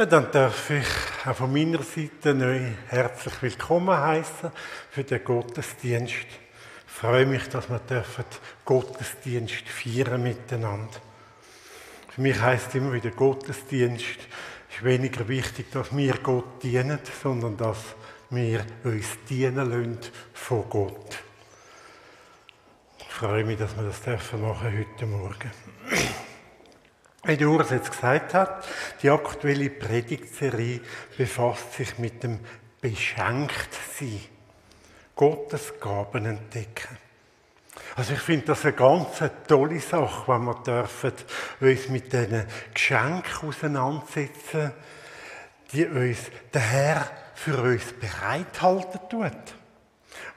Ja, dann darf ich auch von meiner Seite neu herzlich willkommen heißen für den Gottesdienst. Ich freue mich, dass wir dürfen Gottesdienst feiern miteinander. Für mich heißt immer wieder Gottesdienst ist weniger wichtig, dass wir Gott dienen, sondern dass wir uns dienen lassen von Gott. Ich freue mich, dass wir das dürfen machen heute Morgen. Wie der Urs jetzt gesagt hat, die aktuelle Predigtserie befasst sich mit dem Beschenktsein. Gottes Gaben entdecken. Also ich finde das eine ganz tolle Sache, wenn wir dürfen uns mit diesen Geschenken auseinandersetzen, die uns der Herr für uns bereithalten tut.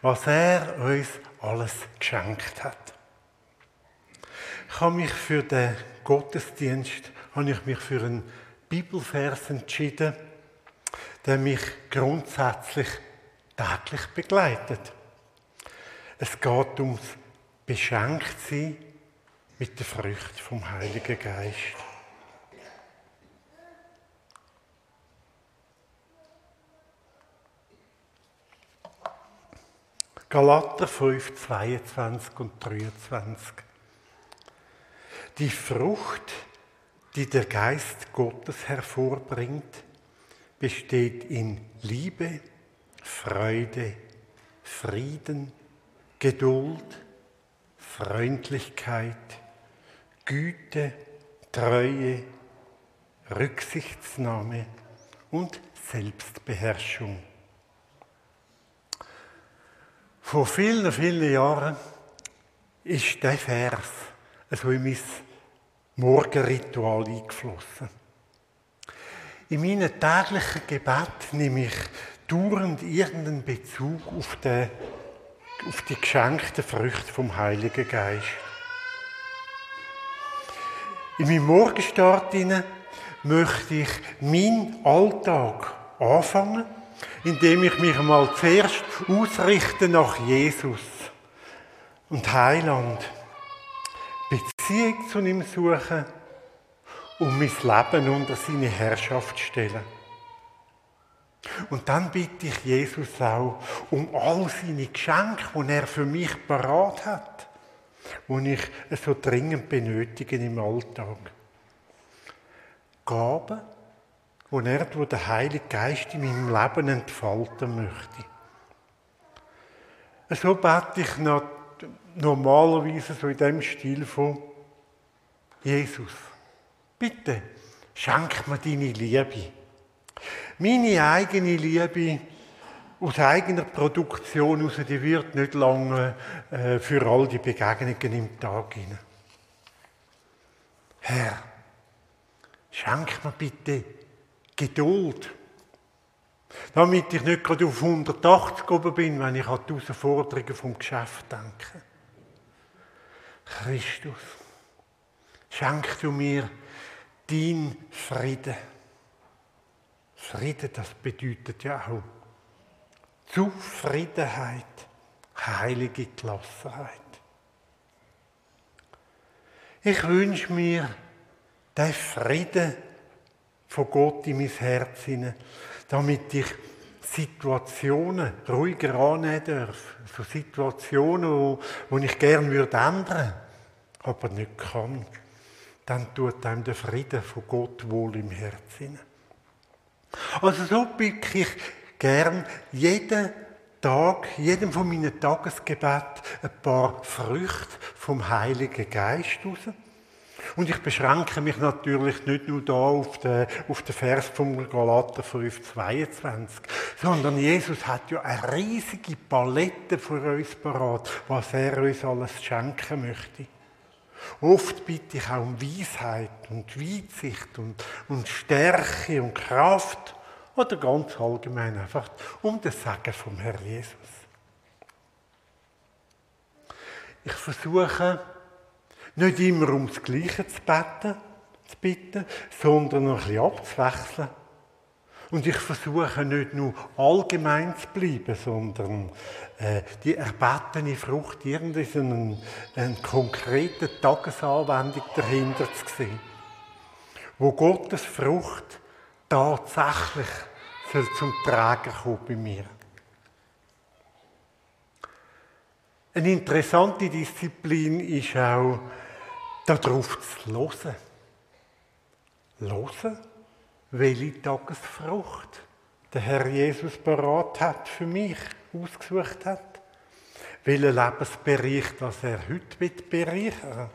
Was er uns alles geschenkt hat. Ich habe mich für den Gottesdienst habe ich mich für einen Bibelvers entschieden, der mich grundsätzlich täglich begleitet. Es geht ums Beschenktsein mit der Frucht vom Heiligen Geist. Galater 5, 22 und 23. Die Frucht, die der Geist Gottes hervorbringt, besteht in Liebe, Freude, Frieden, Geduld, Freundlichkeit, Güte, Treue, Rücksichtsnahme und Selbstbeherrschung. Vor vielen, vielen Jahren ist der Vers so in mein Morgenritual eingeflossen. In meinen täglichen Gebet nehme ich dauernd irgendeinen Bezug auf, den, auf die geschenkten Früchte vom Heiligen Geist. In meinem Morgenstart möchte ich meinen Alltag anfangen, indem ich mich einmal zuerst ausrichte nach Jesus und Heiland. Beziehung zu ihm suchen und mein Leben unter seine Herrschaft stellen. Und dann bitte ich Jesus auch um all seine Geschenke, die er für mich parat hat, die ich so dringend benötige im Alltag. Gaben, die er durch den Heiligen Geist in meinem Leben entfalten möchte. So bete ich normalerweise so in dem Stil von Jesus, bitte schenk mir deine Liebe. Meine eigene Liebe aus eigener Produktion heraus, die wird nicht lange äh, für all die Begegnungen im Tag hinein. Herr, schenk mir bitte Geduld, damit ich nicht gerade auf 180 oben bin, wenn ich an die Herausforderungen vom Geschäft denke. Christus, schenk du mir dein Frieden. Frieden, das bedeutet ja auch Zufriedenheit, heilige Gelassenheit. Ich wünsche mir den Frieden von Gott in mein Herz hinein, damit ich Situationen ruhiger annehmen darf. So Situationen, wo ich gerne würde ändern, aber nicht kann. Dann tut einem der Frieden von Gott wohl im Herzen. Also so bitte ich gern jeden Tag, jedem von meinen Tagesgebet ein paar Früchte vom Heiligen Geist raus. Und ich beschränke mich natürlich nicht nur da auf den, auf den Vers vom Galater 5, 22, sondern Jesus hat ja eine riesige Palette für uns parat, was er uns alles schenken möchte. Oft bitte ich auch um Weisheit und Weitsicht und, und Stärke und Kraft oder ganz allgemein einfach um das Sagen vom Herrn Jesus. Ich versuche, nicht immer ums Gleiche zu beten, zu bitten, sondern noch ein bisschen abzuwechseln. Und ich versuche nicht nur allgemein zu bleiben, sondern äh, die erbetene Frucht irgendwie so einen, eine konkrete Tagesanwendung dahinter zu sehen. Wo Gottes Frucht tatsächlich soll zum Tragen kommen bei mir. Eine interessante Disziplin ist auch, darauf zu hören. Hören, welche Tagesfrucht der Herr Jesus parat hat für mich, ausgesucht hat. Welchen Lebensbereich, das er heute bereichern will.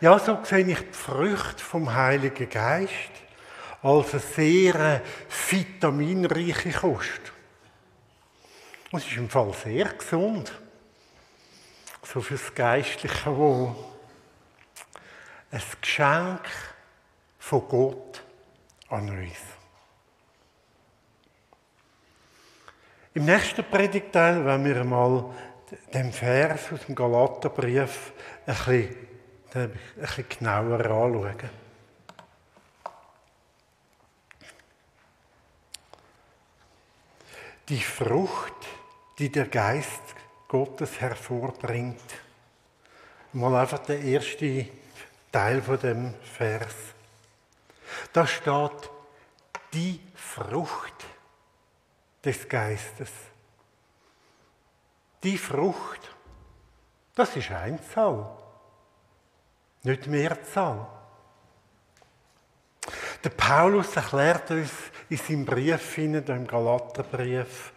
Ja, so sehe ich die Früchte vom Heiligen Geist als eine sehr vitaminreiche Kost. Es ist im Fall sehr gesund. So fürs Geistliche Wohl. Ein Geschenk von Gott an uns. Im nächsten Predigteil werden wir mal den Vers aus dem Galaterbrief ein ein bisschen genauer anschauen. Die Frucht, die der Geist Gottes hervorbringt. Mal einfach der erste Teil von dem Vers. Da steht die Frucht des Geistes. Die Frucht, das ist Einzahl, nicht Mehrzahl. Der Paulus erklärt uns in seinem Brief, im Galaterbrief,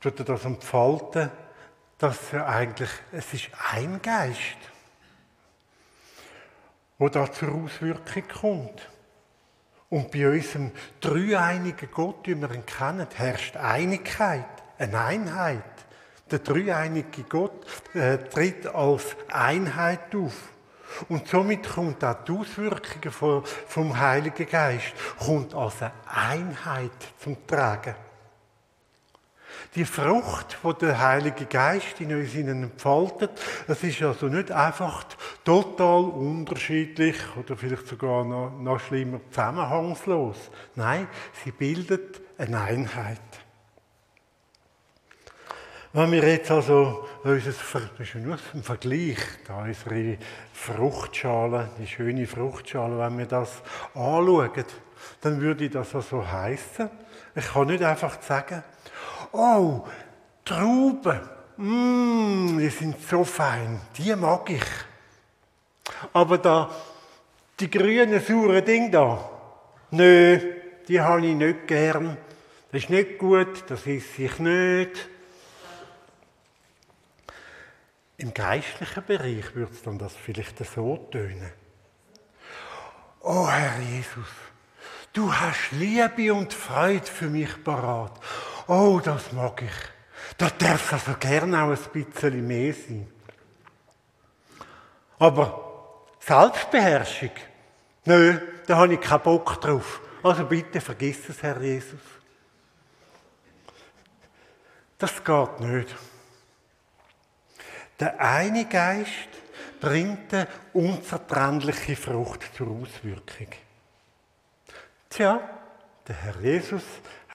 tut er das entfalten, dass er eigentlich, es ist ein Geist, wo da zur Auswirkung kommt. Und bei unserem dreieinigen Gott, wie wir ihn kennen, herrscht Einigkeit, eine Einheit. Der dreieinige Gott äh, tritt als Einheit auf. Und somit kommt auch die Auswirkungen vom, vom Heiligen Geist kommt als eine Einheit zum Tragen. Die Frucht, die der Heilige Geist in uns entfaltet, das ist also nicht einfach total unterschiedlich oder vielleicht sogar noch, noch schlimmer zusammenhangslos. Nein, sie bildet eine Einheit. Wenn wir jetzt also unser, das ist nur ein Vergleich, da unsere Fruchtschale, die schöne Fruchtschale, wenn wir das anschauen, dann würde das also heißen, ich kann nicht einfach sagen, oh, Trauben, mm, die sind so fein, die mag ich. Aber da, die grünen, sauren Dinge da, nö, die habe ich nicht gern. Das ist nicht gut, das ist ich nicht. Im geistlichen Bereich würde es dann das vielleicht so tönen. Oh Herr Jesus, du hast Liebe und Freude für mich parat. Oh, das mag ich. Da darf also gerne auch ein bisschen mehr sein. Aber Selbstbeherrschung, nö, da habe ich keinen Bock drauf. Also bitte vergiss es, Herr Jesus. Das geht nicht. Der eine Geist bringt eine unzertrennliche Frucht zur Auswirkung. Tja, der Herr Jesus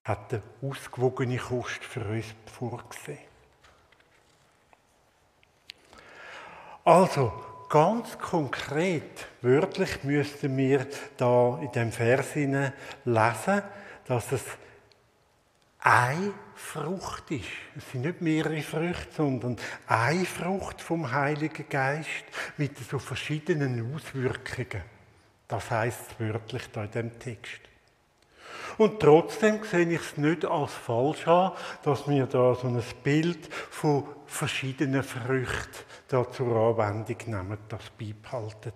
hat eine ausgewogene Kost für uns vorgesehen. Also, ganz konkret, wörtlich müssten wir da in dem Vers lesen, dass es eine Frucht ist. Es sind nicht mehrere Früchte, sondern eine Frucht vom Heiligen Geist mit so verschiedenen Auswirkungen. Das heißt wörtlich da in dem Text. Und trotzdem sehe ich es nicht als falsch an, dass wir da so ein Bild von verschiedenen Früchten da zur Anwendung nehmen, das beibehalten.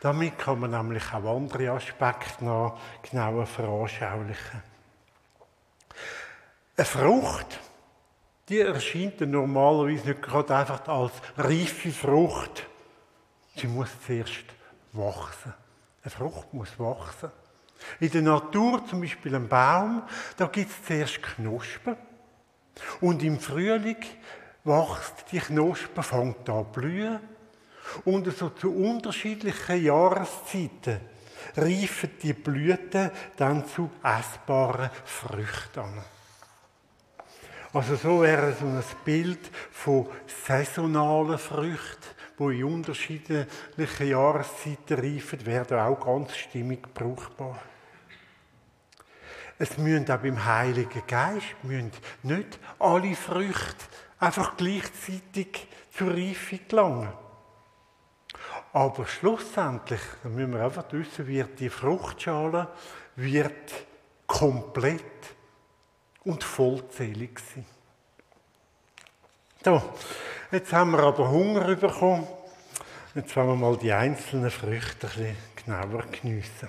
Damit kann man nämlich auch andere Aspekte noch genauer veranschaulichen. Eine Frucht, die erscheint normalerweise nicht gerade einfach als reife Frucht. Sie muss zuerst wachsen. Eine Frucht muss wachsen. In der Natur, zum Beispiel ein Baum, da gibt es zuerst Knospen. Und im Frühling wächst die Knospe, fängt an zu blühen. Und so zu unterschiedlichen Jahreszeiten reifen die Blüten dann zu essbaren Früchten an. Also so wäre so ein Bild von saisonalen Früchten, die in unterschiedlichen Jahreszeiten reifen, werden auch ganz stimmig brauchbar. Es müssen auch beim Heiligen Geist müssen nicht alle Früchte einfach gleichzeitig zur Reife gelangen. Aber schlussendlich, da müssen wir einfach wissen, wird die Fruchtschale wird komplett und vollzählig sein. So, jetzt haben wir aber Hunger bekommen. Jetzt wollen wir mal die einzelnen Früchte ein bisschen genauer geniessen.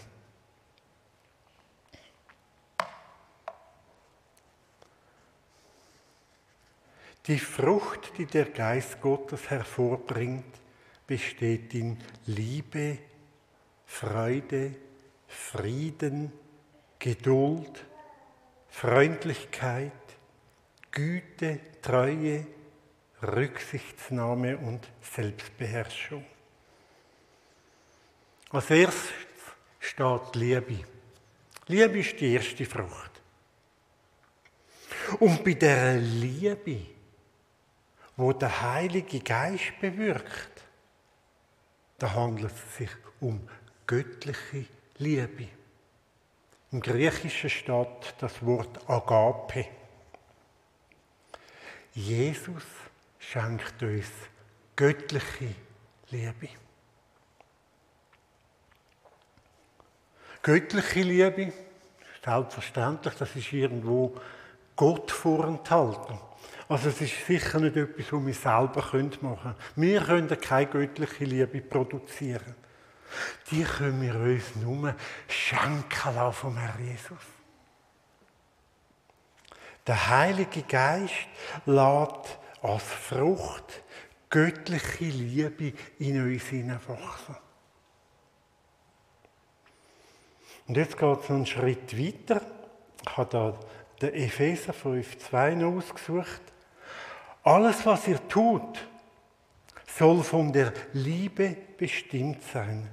Die Frucht, die der Geist Gottes hervorbringt, besteht in Liebe, Freude, Frieden, Geduld, Freundlichkeit, Güte, Treue, Rücksichtsnahme und Selbstbeherrschung. Als erstes steht Liebe. Liebe ist die erste Frucht. Und bei der Liebe wo der Heilige Geist bewirkt, da handelt es sich um göttliche Liebe. Im Griechischen steht das Wort Agape. Jesus schenkt uns göttliche Liebe. Göttliche Liebe, selbstverständlich, das ist irgendwo Gott vorenthalten. Also es ist sicher nicht etwas, was wir selber machen können. Wir können keine göttliche Liebe produzieren. Die können wir uns nur schenken lassen vom Herrn Jesus. Der Heilige Geist lädt als Frucht göttliche Liebe in uns hineinwachsen. Und jetzt geht es einen Schritt weiter. Ich habe da den Epheser 5,2 ausgesucht. Alles, was ihr tut, soll von der Liebe bestimmt sein,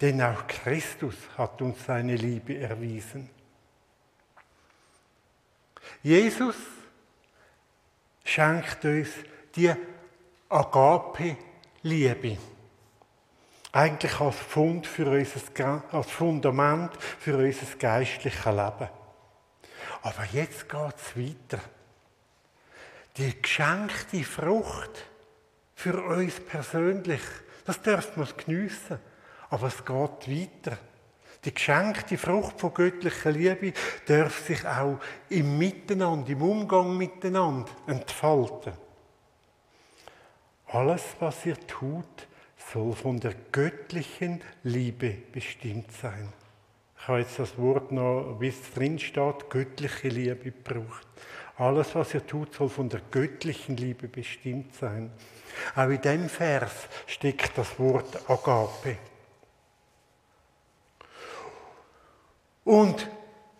denn auch Christus hat uns seine Liebe erwiesen. Jesus schenkt uns die Agape-Liebe. Eigentlich als Fund für unser, als Fundament für unser geistliches Leben. Aber jetzt geht es weiter die geschenkte Frucht für uns persönlich, das dürfen wir geniessen. Aber es geht weiter. Die geschenkte Frucht von göttlicher Liebe darf sich auch im Miteinander, im Umgang miteinander entfalten. Alles, was ihr tut, soll von der göttlichen Liebe bestimmt sein. Ich habe jetzt das Wort noch, wie es drin steht, göttliche Liebe gebraucht. Alles, was ihr tut, soll von der göttlichen Liebe bestimmt sein. Auch in dem Vers steckt das Wort Agape. Und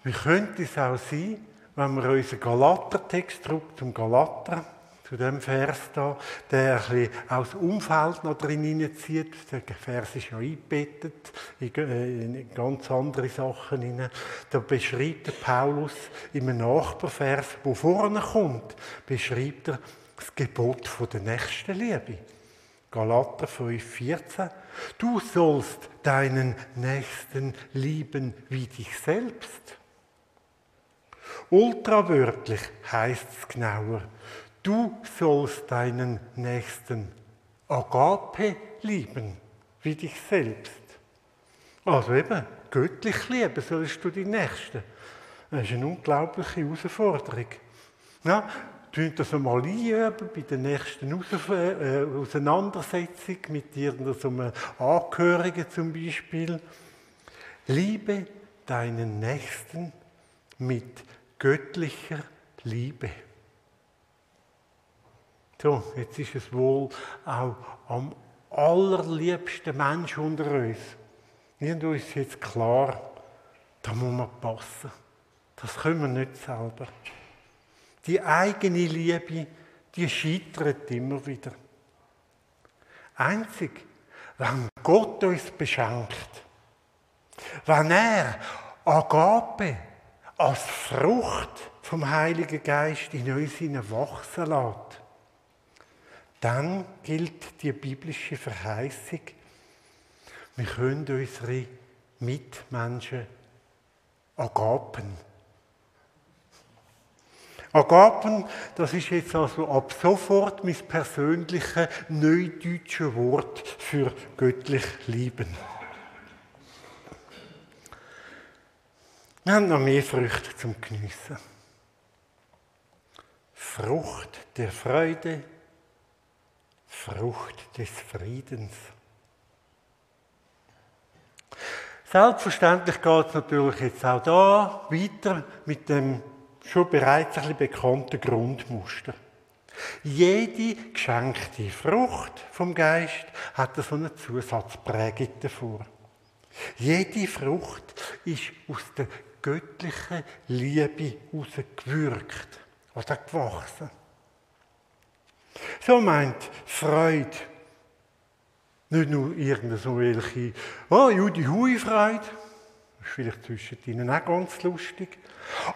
wie könnte es auch sein, wenn wir unseren Galater-Text zurück zum Galater zu dem Vers da, der ein bisschen aus dem Umfeld noch drin hineinzieht. Der Vers ist ja eingebettet in, in ganz andere Sachen hinein. Da beschreibt der Paulus einem Nachbarvers, wo vorne kommt, beschreibt er das Gebot von der Nächstenliebe. Galater 5,14. Du sollst deinen Nächsten lieben wie dich selbst. Ultrawörtlich heißt es genauer. Du sollst deinen Nächsten Agape lieben, wie dich selbst. Also eben, göttlich lieben sollst du die Nächsten. Das ist eine unglaubliche Herausforderung. Ja, tun das einmal einüben bei der nächsten äh, Auseinandersetzung mit irgendeinem Angehörigen zum Beispiel. Liebe deinen Nächsten mit göttlicher Liebe. So, jetzt ist es wohl auch am allerliebsten Mensch unter uns. Uns ist jetzt klar, da muss man passen. Das können wir nicht selber. Die eigene Liebe, die scheitert immer wieder. Einzig, wenn Gott uns beschenkt, wenn er Agape als Frucht vom Heiligen Geist in uns wachsen lässt, dann gilt die biblische Verheißung, wir können unsere Mitmenschen agapen. Agapen, das ist jetzt also ab sofort mein persönliches neudeutsches Wort für göttlich lieben. Wir haben noch mehr Früchte zum Geniessen. Frucht der Freude, Frucht des Friedens. Selbstverständlich geht es natürlich jetzt auch da weiter mit dem schon bereits ein bisschen bekannten Grundmuster. Jede geschenkte Frucht vom Geist hat so eine Zusatzprägung davor. Jede Frucht ist aus der göttlichen Liebe herausgewirkt oder gewachsen. So meint Freude nicht nur irgendwelche, oh, Judy Hui Freude, das ist vielleicht zwischen ihnen auch ganz lustig,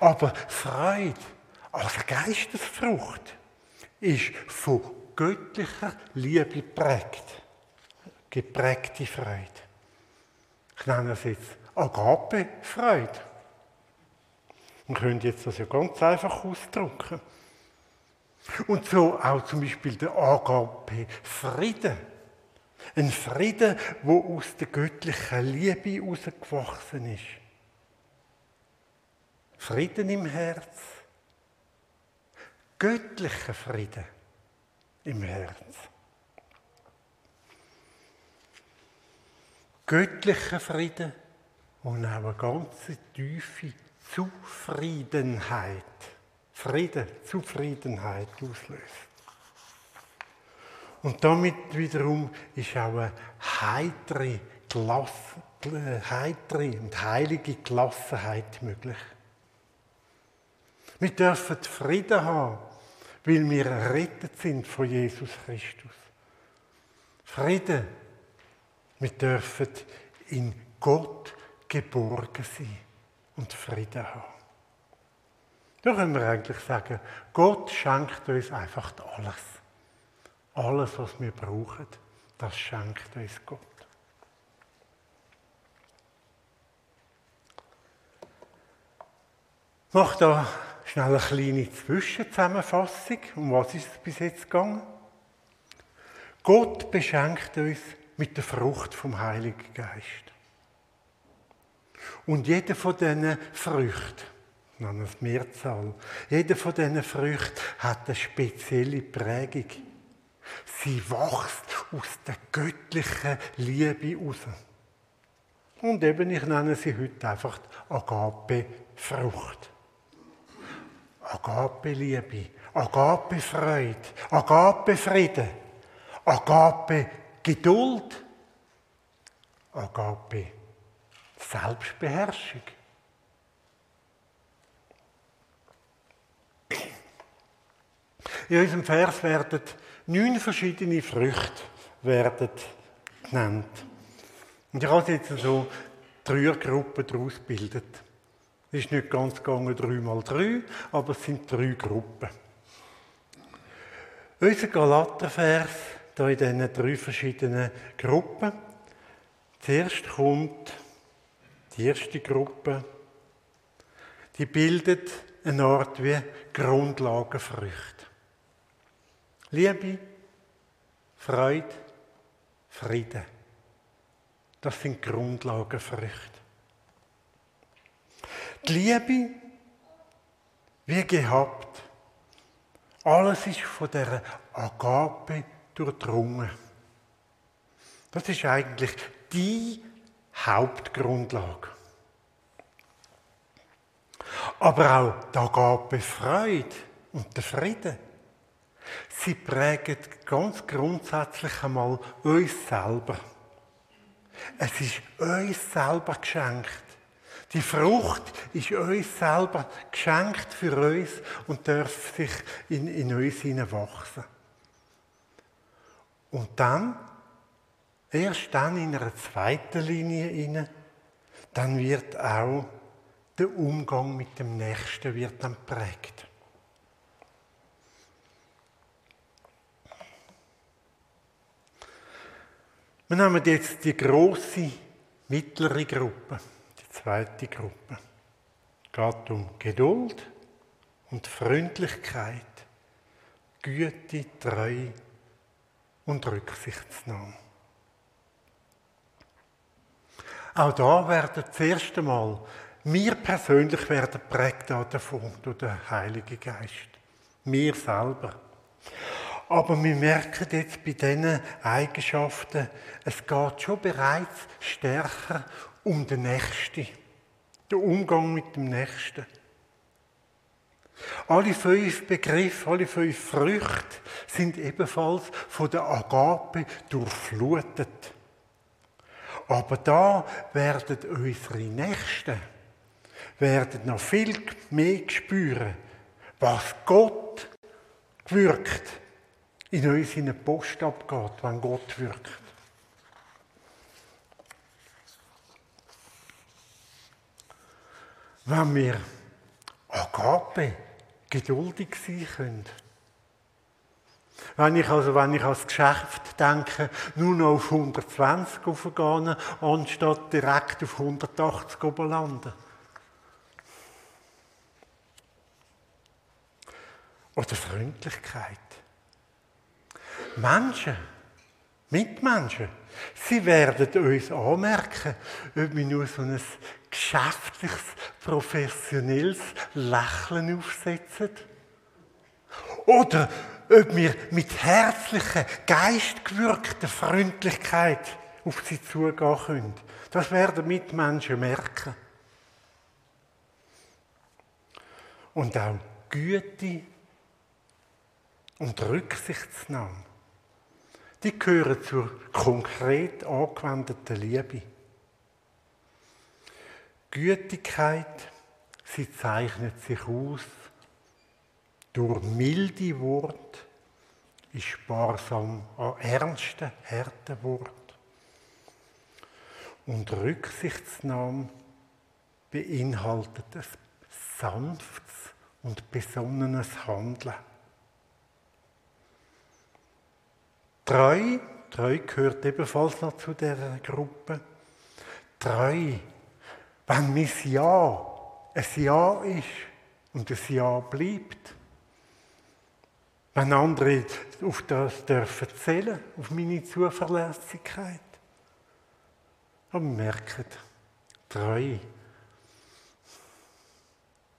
aber Freude als Geistesfrucht ist von göttlicher Liebe geprägt. Geprägte Freude. Ich nenne es jetzt Agape-Freude. Man könnte jetzt das ja ganz einfach ausdrücken. Und so auch zum Beispiel der Agape-Frieden. Ein Frieden, wo aus der göttlichen Liebe herausgewachsen ist. Frieden im Herz. Göttlicher Frieden im Herz. Göttlicher Frieden und auch eine ganz tiefe Zufriedenheit. Frieden, Zufriedenheit auslöst. Und damit wiederum ist auch eine heitere, Klasse, heitere und heilige Gelassenheit möglich. Wir dürfen Frieden haben, weil wir errettet sind von Jesus Christus. Frieden. Wir dürfen in Gott geborgen sein und Frieden haben. Da können wir eigentlich sagen, Gott schenkt uns einfach alles. Alles, was wir brauchen, das schenkt uns Gott. Ich mache da schnell eine kleine Zwischenzusammenfassung. Um was ist es bis jetzt gegangen? Gott beschenkt uns mit der Frucht vom Heiligen Geist. Und jeder von diesen Früchten, nennen es Mehrzahl, jeder von diesen Früchten hat eine spezielle Prägung. Sie wächst aus der göttlichen Liebe heraus. Und eben, ich nenne sie heute einfach Agape-Frucht. Agape-Liebe, Agape-Freude, Agape-Friede, Agape-Geduld, Agape-Selbstbeherrschung. In unserem Vers werden neun verschiedene Früchte werden genannt. Und ich habe jetzt so drei Gruppen daraus gebildet. Es ist nicht ganz gegangen, drei mal drei, aber es sind drei Gruppen. Unser Galatervers, hier in diesen drei verschiedenen Gruppen. Zuerst kommt die erste Gruppe, die bildet eine Art wie Grundlagenfrüchte. Liebe, Freude, Frieden. Das sind Grundlagenfrüchte. Die Liebe, wie gehabt, alles ist von der Agape durchdrungen. Das ist eigentlich die Hauptgrundlage. Aber auch die Agape Freude und der Frieden Sie prägen ganz grundsätzlich einmal uns selber. Es ist uns selber geschenkt. Die Frucht ist uns selber geschenkt für uns und darf sich in, in uns wachsen. Und dann, erst dann in einer zweiten Linie inne, dann wird auch der Umgang mit dem Nächsten wird dann prägt. Wir nehmen jetzt die große mittlere Gruppe, die zweite Gruppe. Es geht um Geduld und Freundlichkeit, Güte, Treue und Rücksichtsnahme. Auch da werden das erste Mal, wir persönlich werden prägt davon durch den Heiligen Geist. Wir selber. Aber wir merken jetzt bei diesen Eigenschaften, es geht schon bereits stärker um den Nächsten. Den Umgang mit dem Nächsten. Alle fünf Begriffe, alle fünf Früchte sind ebenfalls von der Agape durchflutet. Aber da werden unsere Nächsten werden noch viel mehr spüren, was Gott wirkt in uns in eine Post abgeht, wenn Gott wirkt. Wenn wir Agape geduldig sein können. Wenn ich, also, wenn ich als Geschäft denke, nur noch auf 120 aufgehen, anstatt direkt auf 180 landen. Oder Freundlichkeit. Menschen, Mitmenschen, sie werden uns anmerken, ob wir nur so ein geschäftliches, professionelles Lächeln aufsetzen. Oder ob wir mit herzlicher, geistgewirkter Freundlichkeit auf sie zugehen können. Das werden Mitmenschen merken. Und auch Güte und Rücksichtsnahme, die gehören zur konkret angewendeten Liebe. Gütigkeit, sie zeichnet sich aus durch milde Wort, ist sparsam an ernsten, harten Wort. Und Rücksichtsnahme beinhaltet ein sanftes und besonnenes Handeln. Treu, Treu gehört ebenfalls noch zu der Gruppe. Treu, wenn mein Ja ein Ja ist und ein Ja bleibt. Wenn andere auf das dürfen zählen, auf meine Zuverlässigkeit. Aber merkt, treu.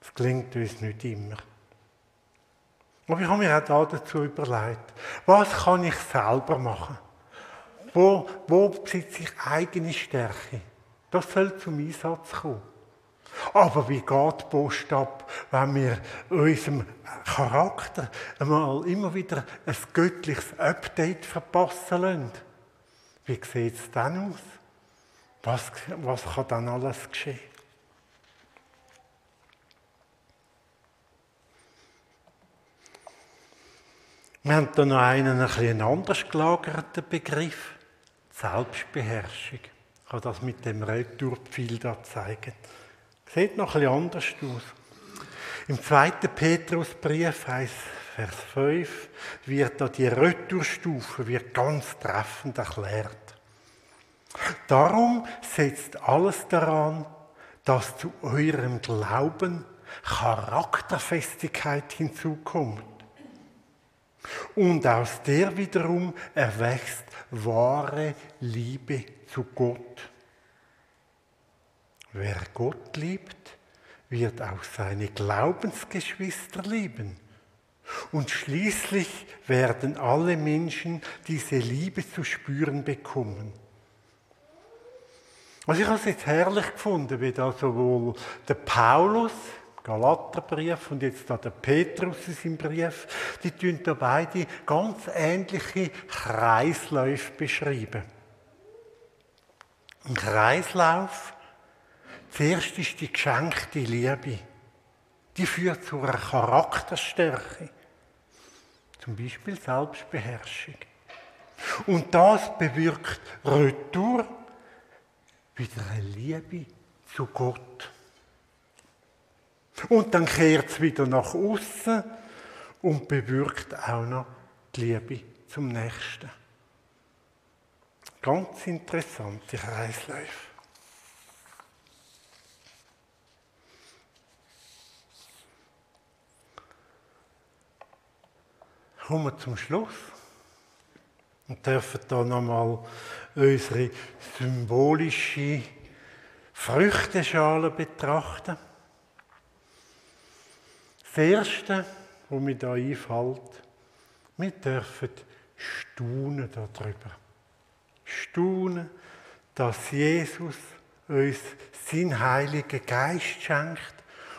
Das klingt uns nicht immer. Aber ich habe mir auch dazu überlegt, was kann ich selber machen? Wo, wo besitze ich eigene Stärke? Das soll zum Einsatz kommen. Aber wie geht die Post ab, wenn wir unserem Charakter einmal immer wieder ein göttliches Update verpassen lassen? Wie sieht es dann aus? Was, was kann dann alles geschehen? Wir haben da noch einen, ein bisschen anders gelagerten Begriff. Selbstbeherrschung. Ich kann das mit dem Retourpfeil da zeigen. Sieht noch bisschen anders aus. Im zweiten Petrusbrief, Vers 5, wird da die Retourstufe wird ganz treffend erklärt. Darum setzt alles daran, dass zu eurem Glauben Charakterfestigkeit hinzukommt und aus der wiederum erwächst wahre Liebe zu Gott. Wer Gott liebt, wird auch seine Glaubensgeschwister lieben. Und schließlich werden alle Menschen diese Liebe zu spüren bekommen. Also ich habe es jetzt herrlich gefunden, wie da sowohl der Paulus Galaterbrief und jetzt da der Petrus in seinem Brief, die tun da beide ganz ähnliche Kreisläufe beschreiben. Ein Kreislauf, zuerst ist die geschenkte Liebe. Die führt zu einer Charakterstärke. Zum Beispiel Selbstbeherrschung. Und das bewirkt Retour, wieder eine Liebe zu Gott. Und dann kehrt es wieder nach außen und bewirkt auch noch die Liebe zum Nächsten. Ganz interessante Kreisläufe. Kommen wir zum Schluss und dürfen da nochmal unsere symbolische Früchteschale betrachten. Das Erste, was mir da einfällt, wir dürfen staunen darüber. Staunen, dass Jesus uns seinen Heiligen Geist schenkt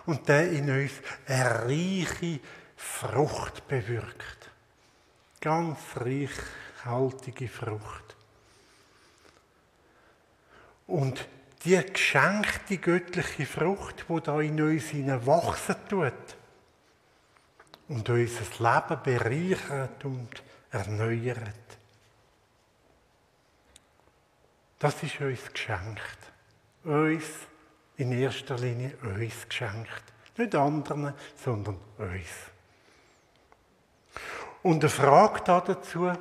und der in uns eine reiche Frucht bewirkt. Ganz reichhaltige Frucht. Und die geschenkte göttliche Frucht, die da in uns wachsen tut und unser Leben bereichert und erneuert. Das ist uns geschenkt. Uns, in erster Linie uns geschenkt. Nicht anderen, sondern uns. Und eine Frage dazu,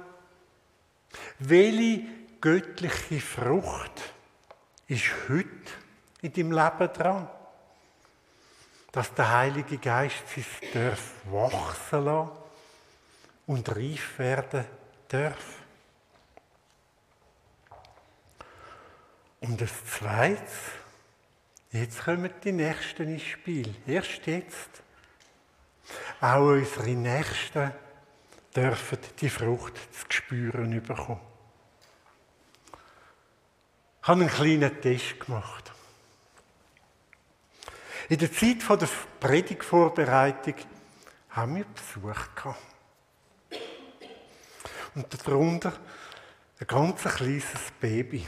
welche göttliche Frucht ist heute in deinem Leben dran? Dass der Heilige Geist sich darf wachsen lassen und reif werden darf. Und das Zweite, jetzt kommen die Nächsten ins Spiel. Erst jetzt. Auch unsere Nächsten dürfen die Frucht zu spüren bekommen. Ich habe einen kleinen Test gemacht. In der Zeit der Predigtvorbereitung haben wir Besuch gehabt. Und darunter ein ganz kleines Baby.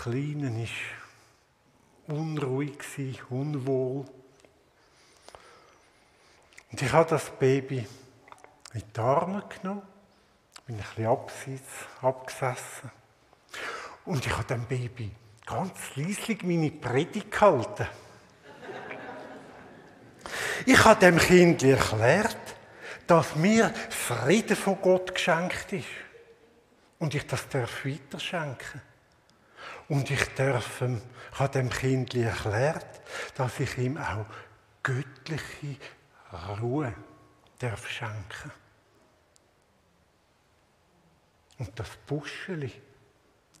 Kleinen war unruhig, unwohl. Und ich habe das Baby in die Arme genommen, bin ein bisschen abseits, abgesessen. Und ich habe dem Baby ganz leislich meine Predigt gehalten. Ich habe dem Kind erklärt, dass mir Frieden von Gott geschenkt ist. Und ich das darf weiterschenken. Und ich darf ihm, habe dem Kind erklärt, dass ich ihm auch göttliche Ruhe darf schenken. Und das Buscheli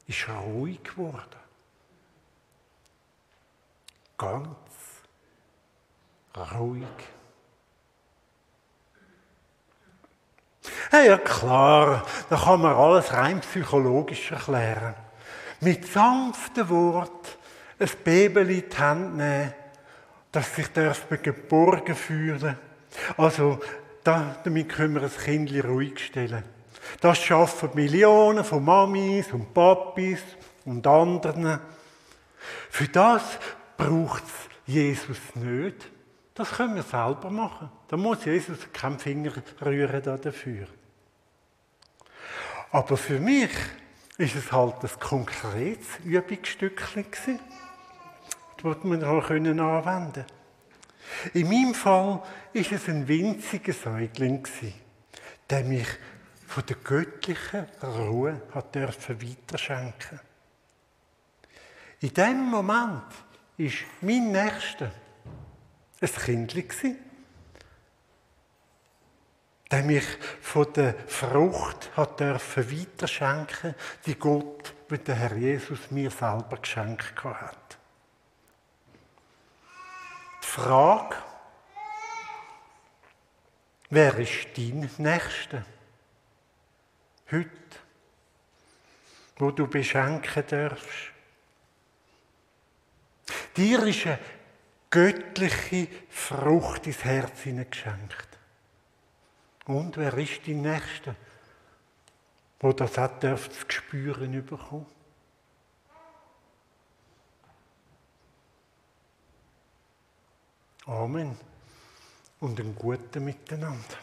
ist ruhig geworden. Ganz ruhig. Ja, klar, da kann man alles rein psychologisch erklären mit sanften Wort ein Baby in die Hand nehmen, dass sich geborgen fühlen Also, damit können wir ein Kind ruhig stellen. Das schaffen Millionen von Mamis und Papis und anderen. Für das braucht es Jesus nicht. Das können wir selber machen. Da muss Jesus keinen Finger rühren dafür. Aber für mich ist es halt ein konkretes Übungsstückchen das man auch anwenden konnte. In meinem Fall ist es ein winziger Säugling der mich von der göttlichen Ruhe hat dürfen weiterschenken. In dem Moment ist mein Nächster ein Kindchen der mich von der Frucht hat dürfen weiterschenken, die Gott mit der Herr Jesus mir selber geschenkt hat. Die Frage, wer ist dein Nächster? Heute, wo du beschenken darfst. Dir ist eine göttliche Frucht ins Herz geschenkt. Und wer ist die Nächste, wo das auch dürft zu spüren bekommen? Amen und einen guten Miteinander.